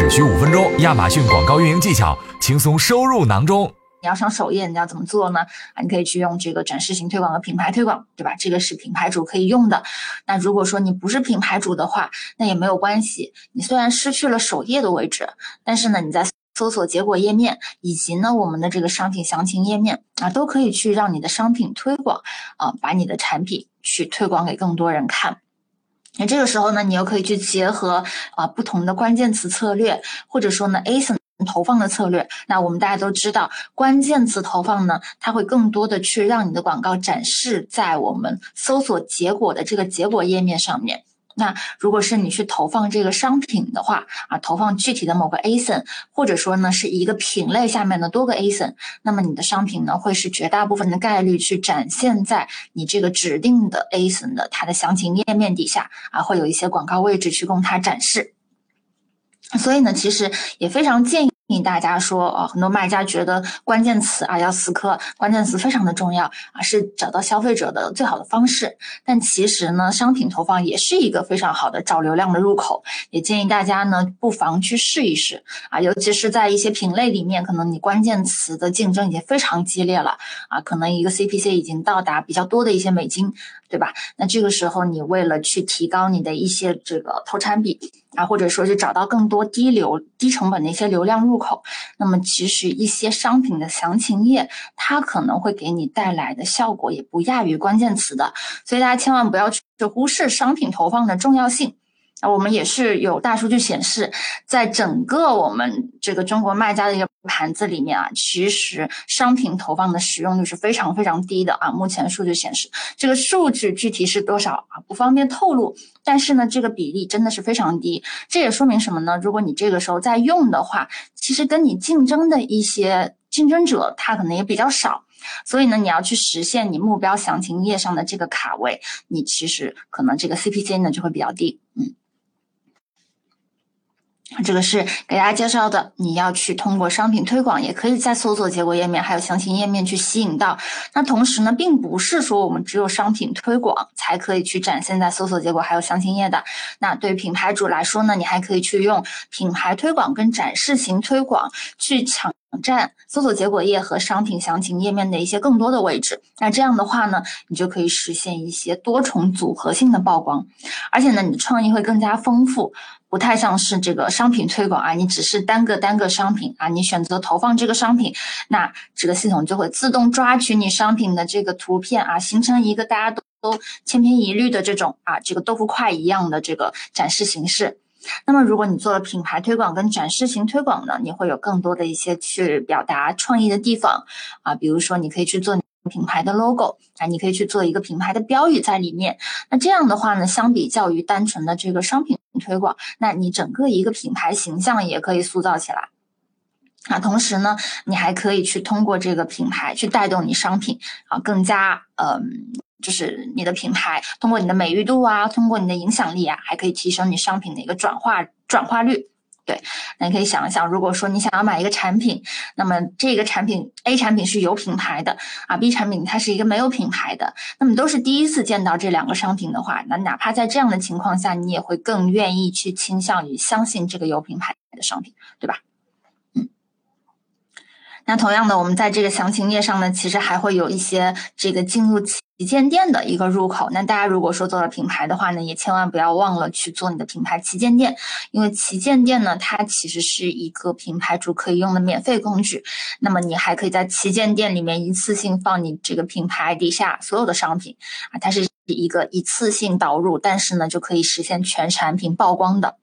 只需五分钟，亚马逊广告运营技巧轻松收入囊中。你要上首页，你要怎么做呢？啊，你可以去用这个展示型推广和品牌推广，对吧？这个是品牌主可以用的。那如果说你不是品牌主的话，那也没有关系。你虽然失去了首页的位置，但是呢，你在搜索结果页面以及呢我们的这个商品详情页面啊，都可以去让你的商品推广啊，把你的产品去推广给更多人看。那这个时候呢，你又可以去结合啊不同的关键词策略，或者说呢 ASIN。投放的策略，那我们大家都知道，关键词投放呢，它会更多的去让你的广告展示在我们搜索结果的这个结果页面上面。那如果是你去投放这个商品的话，啊，投放具体的某个 ASIN，或者说呢是一个品类下面的多个 ASIN，那么你的商品呢会是绝大部分的概率去展现在你这个指定的 ASIN 的它的详情页面底下，啊，会有一些广告位置去供它展示。所以呢，其实也非常建议议。大家说，啊，很多卖家觉得关键词啊要死磕，关键词非常的重要啊，是找到消费者的最好的方式。但其实呢，商品投放也是一个非常好的找流量的入口，也建议大家呢不妨去试一试啊，尤其是在一些品类里面，可能你关键词的竞争已经非常激烈了啊，可能一个 CPC 已经到达比较多的一些美金，对吧？那这个时候你为了去提高你的一些这个投产比啊，或者说是找到更多低流、低成本的一些流量入口，那么其实一些商品的详情页，它可能会给你带来的效果也不亚于关键词的，所以大家千万不要去忽视商品投放的重要性。啊，我们也是有大数据显示，在整个我们这个中国卖家的一个盘子里面啊，其实商品投放的使用率是非常非常低的啊。目前数据显示，这个数据具体是多少啊，不方便透露。但是呢，这个比例真的是非常低。这也说明什么呢？如果你这个时候在用的话，其实跟你竞争的一些竞争者，他可能也比较少。所以呢，你要去实现你目标详情页上的这个卡位，你其实可能这个 CPC 呢就会比较低。嗯。这个是给大家介绍的，你要去通过商品推广，也可以在搜索结果页面还有详情页面去吸引到。那同时呢，并不是说我们只有商品推广才可以去展现在搜索结果还有详情页的。那对品牌主来说呢，你还可以去用品牌推广跟展示型推广去抢网站搜索结果页和商品详情页面的一些更多的位置。那这样的话呢，你就可以实现一些多重组合性的曝光，而且呢，你的创意会更加丰富。不太像是这个商品推广啊，你只是单个单个商品啊，你选择投放这个商品，那这个系统就会自动抓取你商品的这个图片啊，形成一个大家都都千篇一律的这种啊，这个豆腐块一样的这个展示形式。那么如果你做了品牌推广跟展示型推广呢，你会有更多的一些去表达创意的地方啊，比如说你可以去做。品牌的 logo 啊，你可以去做一个品牌的标语在里面。那这样的话呢，相比较于单纯的这个商品推广，那你整个一个品牌形象也可以塑造起来。啊，同时呢，你还可以去通过这个品牌去带动你商品啊，更加呃，就是你的品牌通过你的美誉度啊，通过你的影响力啊，还可以提升你商品的一个转化转化率。对，那你可以想一想，如果说你想要买一个产品，那么这个产品 A 产品是有品牌的啊，B 产品它是一个没有品牌的，那么都是第一次见到这两个商品的话，那哪怕在这样的情况下，你也会更愿意去倾向于相信这个有品牌的商品，对吧？嗯，那同样的，我们在这个详情页上呢，其实还会有一些这个进入。旗舰店的一个入口，那大家如果说做了品牌的话呢，也千万不要忘了去做你的品牌旗舰店，因为旗舰店呢，它其实是一个品牌主可以用的免费工具。那么你还可以在旗舰店里面一次性放你这个品牌底下所有的商品啊，它是一个一次性导入，但是呢就可以实现全产品曝光的。